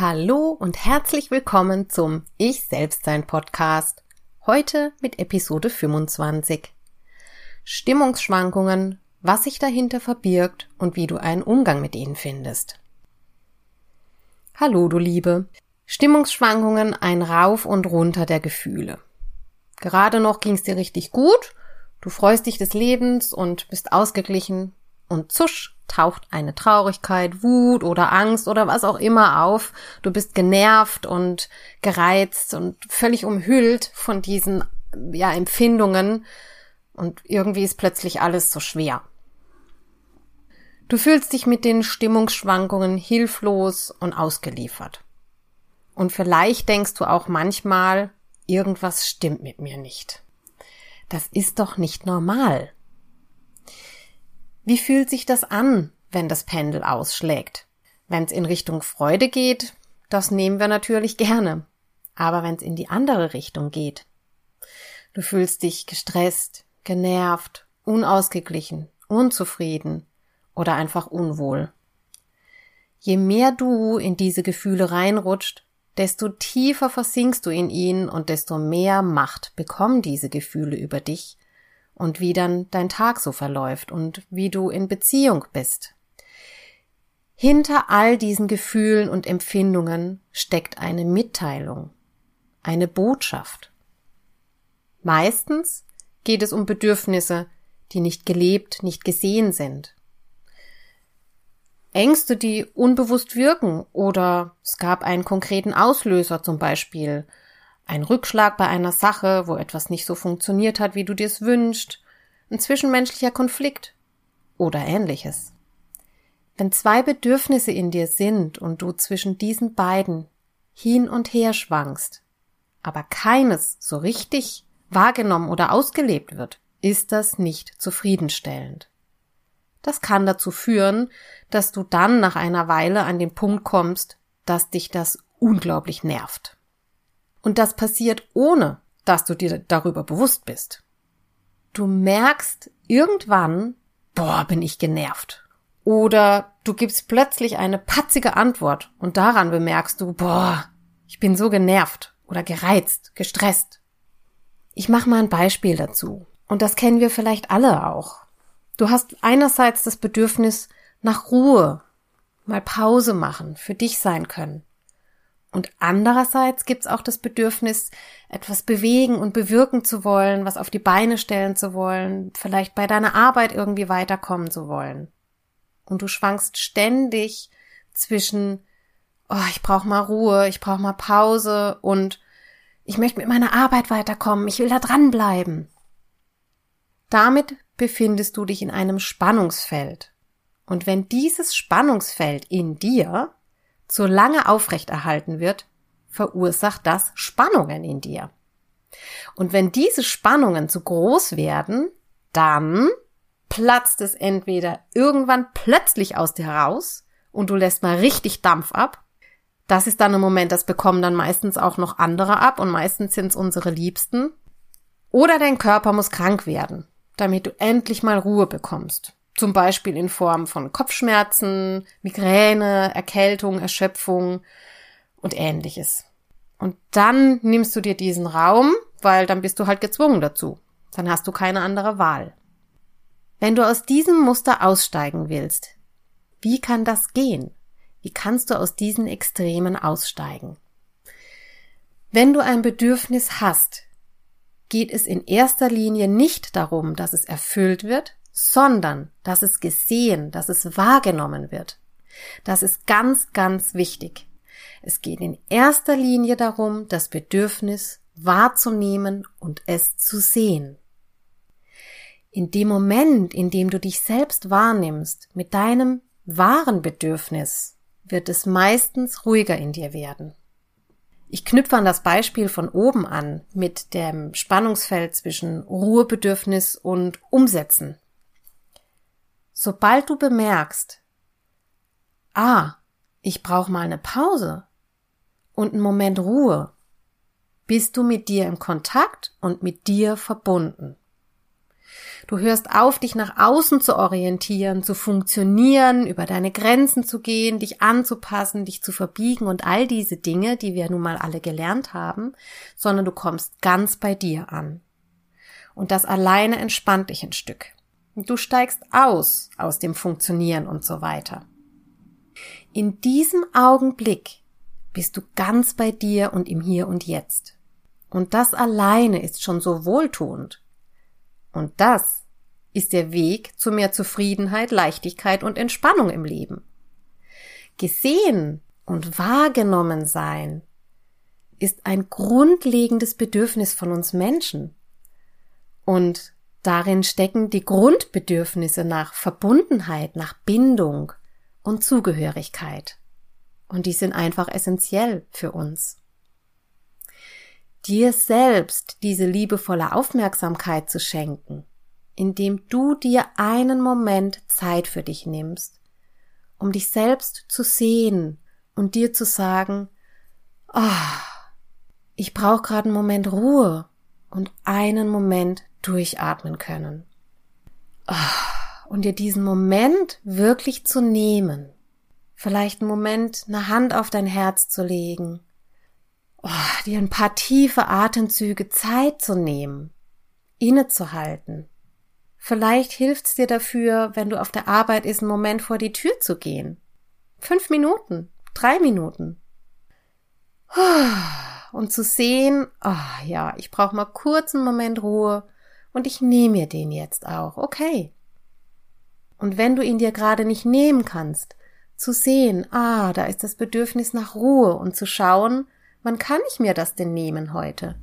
Hallo und herzlich willkommen zum Ich Selbstsein Podcast. Heute mit Episode 25. Stimmungsschwankungen, was sich dahinter verbirgt und wie du einen Umgang mit ihnen findest. Hallo, du Liebe. Stimmungsschwankungen ein Rauf und runter der Gefühle. Gerade noch ging's dir richtig gut, du freust dich des Lebens und bist ausgeglichen und zusch taucht eine Traurigkeit, Wut oder Angst oder was auch immer auf. Du bist genervt und gereizt und völlig umhüllt von diesen ja, Empfindungen und irgendwie ist plötzlich alles so schwer. Du fühlst dich mit den Stimmungsschwankungen hilflos und ausgeliefert. Und vielleicht denkst du auch manchmal, irgendwas stimmt mit mir nicht. Das ist doch nicht normal. Wie fühlt sich das an, wenn das Pendel ausschlägt? Wenn es in Richtung Freude geht, das nehmen wir natürlich gerne. Aber wenn es in die andere Richtung geht, du fühlst dich gestresst, genervt, unausgeglichen, unzufrieden oder einfach unwohl. Je mehr du in diese Gefühle reinrutscht, desto tiefer versinkst du in ihnen und desto mehr Macht bekommen diese Gefühle über dich und wie dann dein Tag so verläuft und wie du in Beziehung bist. Hinter all diesen Gefühlen und Empfindungen steckt eine Mitteilung, eine Botschaft. Meistens geht es um Bedürfnisse, die nicht gelebt, nicht gesehen sind. Ängste, die unbewusst wirken oder es gab einen konkreten Auslöser zum Beispiel ein Rückschlag bei einer Sache, wo etwas nicht so funktioniert hat, wie du dir es wünschst, ein zwischenmenschlicher Konflikt oder ähnliches. Wenn zwei Bedürfnisse in dir sind und du zwischen diesen beiden hin und her schwankst, aber keines so richtig wahrgenommen oder ausgelebt wird, ist das nicht zufriedenstellend. Das kann dazu führen, dass du dann nach einer Weile an den Punkt kommst, dass dich das unglaublich nervt. Und das passiert ohne, dass du dir darüber bewusst bist. Du merkst irgendwann, boah, bin ich genervt. Oder du gibst plötzlich eine patzige Antwort und daran bemerkst du, boah, ich bin so genervt oder gereizt, gestresst. Ich mache mal ein Beispiel dazu. Und das kennen wir vielleicht alle auch. Du hast einerseits das Bedürfnis nach Ruhe, mal Pause machen, für dich sein können. Und andererseits gibt's auch das Bedürfnis, etwas bewegen und bewirken zu wollen, was auf die Beine stellen zu wollen, vielleicht bei deiner Arbeit irgendwie weiterkommen zu wollen. Und du schwankst ständig zwischen, oh, ich brauche mal Ruhe, ich brauche mal Pause und ich möchte mit meiner Arbeit weiterkommen, ich will da dranbleiben. Damit befindest du dich in einem Spannungsfeld. Und wenn dieses Spannungsfeld in dir zu lange aufrechterhalten wird, verursacht das Spannungen in dir. Und wenn diese Spannungen zu groß werden, dann platzt es entweder irgendwann plötzlich aus dir heraus und du lässt mal richtig Dampf ab. Das ist dann ein Moment, das bekommen dann meistens auch noch andere ab und meistens sind es unsere Liebsten. Oder dein Körper muss krank werden, damit du endlich mal Ruhe bekommst. Zum Beispiel in Form von Kopfschmerzen, Migräne, Erkältung, Erschöpfung und ähnliches. Und dann nimmst du dir diesen Raum, weil dann bist du halt gezwungen dazu. Dann hast du keine andere Wahl. Wenn du aus diesem Muster aussteigen willst, wie kann das gehen? Wie kannst du aus diesen Extremen aussteigen? Wenn du ein Bedürfnis hast, geht es in erster Linie nicht darum, dass es erfüllt wird, sondern dass es gesehen, dass es wahrgenommen wird. Das ist ganz, ganz wichtig. Es geht in erster Linie darum, das Bedürfnis wahrzunehmen und es zu sehen. In dem Moment, in dem du dich selbst wahrnimmst mit deinem wahren Bedürfnis, wird es meistens ruhiger in dir werden. Ich knüpfe an das Beispiel von oben an mit dem Spannungsfeld zwischen Ruhebedürfnis und Umsetzen. Sobald du bemerkst, ah, ich brauche mal eine Pause und einen Moment Ruhe, bist du mit dir im Kontakt und mit dir verbunden. Du hörst auf, dich nach außen zu orientieren, zu funktionieren, über deine Grenzen zu gehen, dich anzupassen, dich zu verbiegen und all diese Dinge, die wir nun mal alle gelernt haben, sondern du kommst ganz bei dir an. Und das alleine entspannt dich ein Stück. Du steigst aus aus dem Funktionieren und so weiter. In diesem Augenblick bist du ganz bei dir und im Hier und Jetzt. Und das alleine ist schon so wohltuend. Und das ist der Weg zu mehr Zufriedenheit, Leichtigkeit und Entspannung im Leben. Gesehen und wahrgenommen sein ist ein grundlegendes Bedürfnis von uns Menschen. Und darin stecken die Grundbedürfnisse nach Verbundenheit, nach Bindung und Zugehörigkeit. Und die sind einfach essentiell für uns. Dir selbst diese liebevolle Aufmerksamkeit zu schenken, indem du dir einen Moment Zeit für dich nimmst, um dich selbst zu sehen und dir zu sagen, oh, ich brauche gerade einen Moment Ruhe und einen Moment durchatmen können. Oh, und dir diesen Moment wirklich zu nehmen. Vielleicht einen Moment eine Hand auf dein Herz zu legen. Oh, dir ein paar tiefe Atemzüge Zeit zu nehmen, innezuhalten Vielleicht hilft's dir dafür, wenn du auf der Arbeit ist, einen Moment vor die Tür zu gehen. Fünf Minuten, drei Minuten. Und zu sehen, oh ja, ich brauche mal kurz einen Moment Ruhe und ich nehme mir den jetzt auch, okay. Und wenn du ihn dir gerade nicht nehmen kannst, zu sehen, ah, da ist das Bedürfnis nach Ruhe und zu schauen, wann kann ich mir das denn nehmen heute?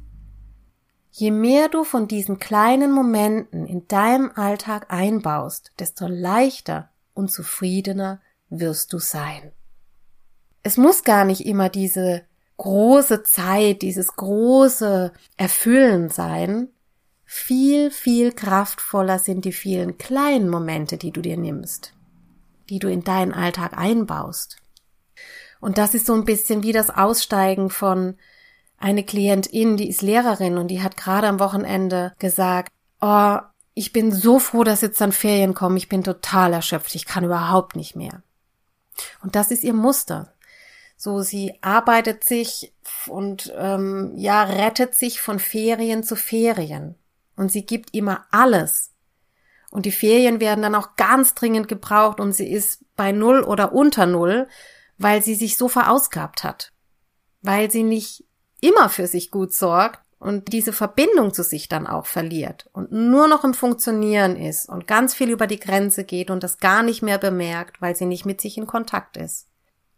Je mehr du von diesen kleinen Momenten in deinem Alltag einbaust, desto leichter und zufriedener wirst du sein. Es muss gar nicht immer diese große Zeit, dieses große Erfüllen sein. Viel, viel kraftvoller sind die vielen kleinen Momente, die du dir nimmst, die du in deinen Alltag einbaust. Und das ist so ein bisschen wie das Aussteigen von eine Klientin, die ist Lehrerin und die hat gerade am Wochenende gesagt, oh, ich bin so froh, dass jetzt dann Ferien kommen, ich bin total erschöpft, ich kann überhaupt nicht mehr. Und das ist ihr Muster. So, sie arbeitet sich und ähm, ja, rettet sich von Ferien zu Ferien. Und sie gibt immer alles. Und die Ferien werden dann auch ganz dringend gebraucht und sie ist bei Null oder unter Null, weil sie sich so verausgabt hat. Weil sie nicht immer für sich gut sorgt und diese Verbindung zu sich dann auch verliert und nur noch im Funktionieren ist und ganz viel über die Grenze geht und das gar nicht mehr bemerkt, weil sie nicht mit sich in Kontakt ist.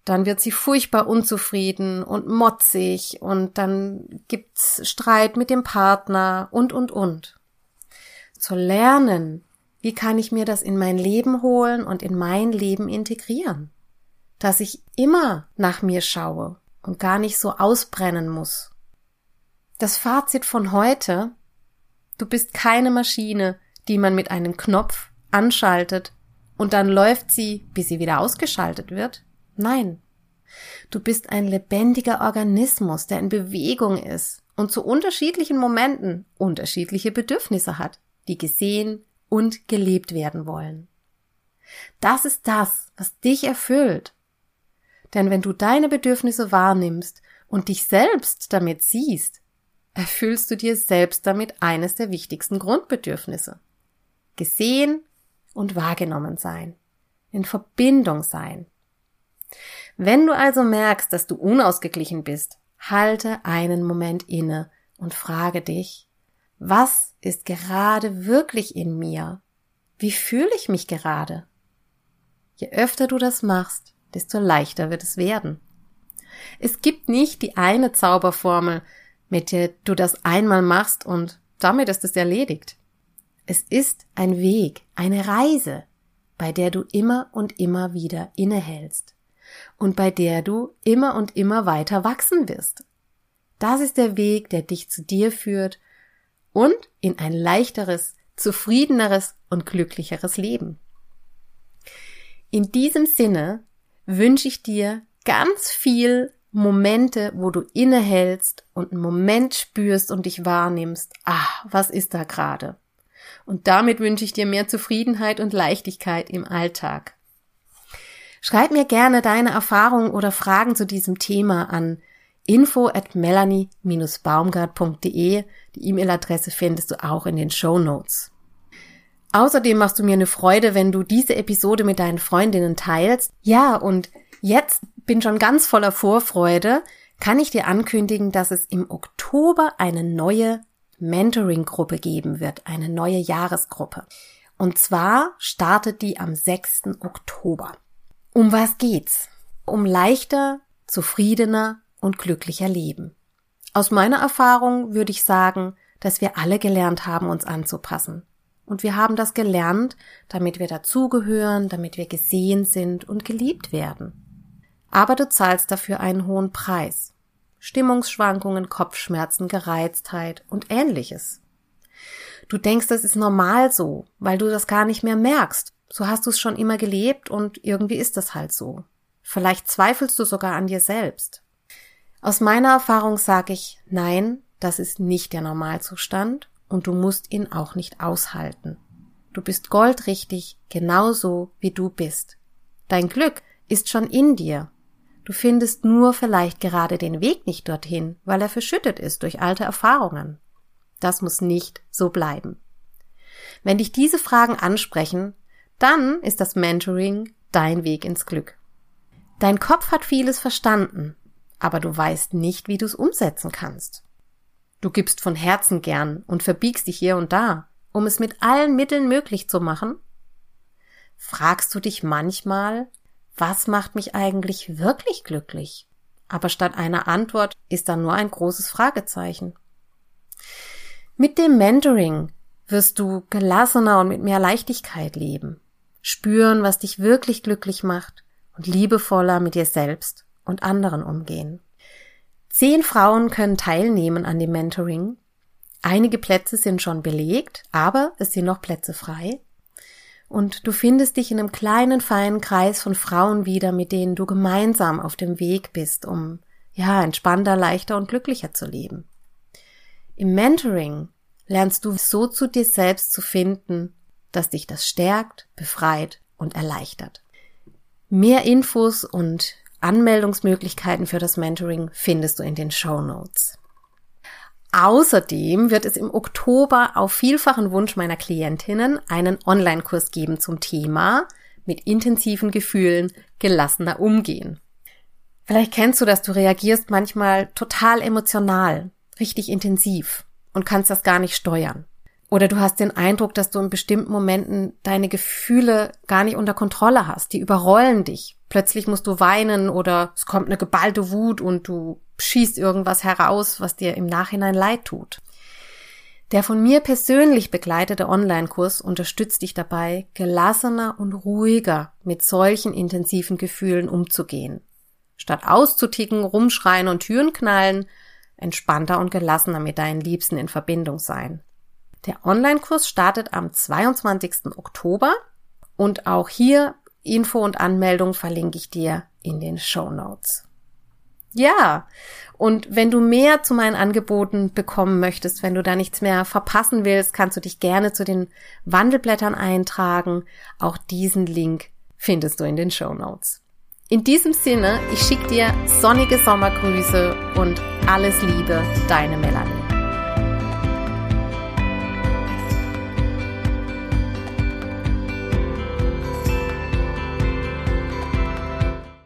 Dann wird sie furchtbar unzufrieden und motzig und dann gibt's Streit mit dem Partner und und und. Zu lernen, wie kann ich mir das in mein Leben holen und in mein Leben integrieren? Dass ich immer nach mir schaue und gar nicht so ausbrennen muss. Das Fazit von heute, du bist keine Maschine, die man mit einem Knopf anschaltet und dann läuft sie, bis sie wieder ausgeschaltet wird. Nein. Du bist ein lebendiger Organismus, der in Bewegung ist und zu unterschiedlichen Momenten unterschiedliche Bedürfnisse hat, die gesehen und gelebt werden wollen. Das ist das, was dich erfüllt denn wenn du deine Bedürfnisse wahrnimmst und dich selbst damit siehst, erfüllst du dir selbst damit eines der wichtigsten Grundbedürfnisse. Gesehen und wahrgenommen sein. In Verbindung sein. Wenn du also merkst, dass du unausgeglichen bist, halte einen Moment inne und frage dich, Was ist gerade wirklich in mir? Wie fühle ich mich gerade? Je öfter du das machst, desto leichter wird es werden. Es gibt nicht die eine Zauberformel, mit der du das einmal machst und damit ist es erledigt. Es ist ein Weg, eine Reise, bei der du immer und immer wieder innehältst und bei der du immer und immer weiter wachsen wirst. Das ist der Weg, der dich zu dir führt und in ein leichteres, zufriedeneres und glücklicheres Leben. In diesem Sinne wünsche ich dir ganz viel Momente, wo du innehältst und einen Moment spürst und dich wahrnimmst. Ah, was ist da gerade? Und damit wünsche ich dir mehr Zufriedenheit und Leichtigkeit im Alltag. Schreib mir gerne deine Erfahrungen oder Fragen zu diesem Thema an info at melanie-baumgart.de. Die E-Mail-Adresse findest du auch in den Show Notes. Außerdem machst du mir eine Freude, wenn du diese Episode mit deinen Freundinnen teilst. Ja, und jetzt bin schon ganz voller Vorfreude, kann ich dir ankündigen, dass es im Oktober eine neue Mentoring-Gruppe geben wird, eine neue Jahresgruppe. Und zwar startet die am 6. Oktober. Um was geht's? Um leichter, zufriedener und glücklicher Leben. Aus meiner Erfahrung würde ich sagen, dass wir alle gelernt haben, uns anzupassen. Und wir haben das gelernt, damit wir dazugehören, damit wir gesehen sind und geliebt werden. Aber du zahlst dafür einen hohen Preis. Stimmungsschwankungen, Kopfschmerzen, Gereiztheit und ähnliches. Du denkst, das ist normal so, weil du das gar nicht mehr merkst. So hast du es schon immer gelebt und irgendwie ist das halt so. Vielleicht zweifelst du sogar an dir selbst. Aus meiner Erfahrung sage ich, nein, das ist nicht der Normalzustand und du musst ihn auch nicht aushalten. Du bist goldrichtig, genauso wie du bist. Dein Glück ist schon in dir Du findest nur vielleicht gerade den Weg nicht dorthin, weil er verschüttet ist durch alte Erfahrungen. Das muss nicht so bleiben. Wenn dich diese Fragen ansprechen, dann ist das Mentoring dein Weg ins Glück. Dein Kopf hat vieles verstanden, aber du weißt nicht, wie du es umsetzen kannst. Du gibst von Herzen gern und verbiegst dich hier und da, um es mit allen Mitteln möglich zu machen? Fragst du dich manchmal, was macht mich eigentlich wirklich glücklich? Aber statt einer Antwort ist da nur ein großes Fragezeichen. Mit dem Mentoring wirst du gelassener und mit mehr Leichtigkeit leben, spüren, was dich wirklich glücklich macht und liebevoller mit dir selbst und anderen umgehen. Zehn Frauen können teilnehmen an dem Mentoring. Einige Plätze sind schon belegt, aber es sind noch Plätze frei und du findest dich in einem kleinen, feinen Kreis von Frauen wieder, mit denen du gemeinsam auf dem Weg bist, um ja, entspannter, leichter und glücklicher zu leben. Im Mentoring lernst du so zu dir selbst zu finden, dass dich das stärkt, befreit und erleichtert. Mehr Infos und Anmeldungsmöglichkeiten für das Mentoring findest du in den Show Notes. Außerdem wird es im Oktober auf vielfachen Wunsch meiner Klientinnen einen Online-Kurs geben zum Thema mit intensiven Gefühlen gelassener umgehen. Vielleicht kennst du das, du reagierst manchmal total emotional, richtig intensiv und kannst das gar nicht steuern. Oder du hast den Eindruck, dass du in bestimmten Momenten deine Gefühle gar nicht unter Kontrolle hast. Die überrollen dich. Plötzlich musst du weinen oder es kommt eine geballte Wut und du schießt irgendwas heraus, was dir im Nachhinein leid tut. Der von mir persönlich begleitete Online-Kurs unterstützt dich dabei, gelassener und ruhiger mit solchen intensiven Gefühlen umzugehen. Statt auszuticken, rumschreien und Türen knallen, entspannter und gelassener mit deinen Liebsten in Verbindung sein. Der Online-Kurs startet am 22. Oktober und auch hier Info und Anmeldung verlinke ich dir in den Show Notes. Ja, und wenn du mehr zu meinen Angeboten bekommen möchtest, wenn du da nichts mehr verpassen willst, kannst du dich gerne zu den Wandelblättern eintragen. Auch diesen Link findest du in den Show Notes. In diesem Sinne, ich schicke dir sonnige Sommergrüße und alles Liebe, deine Melanie.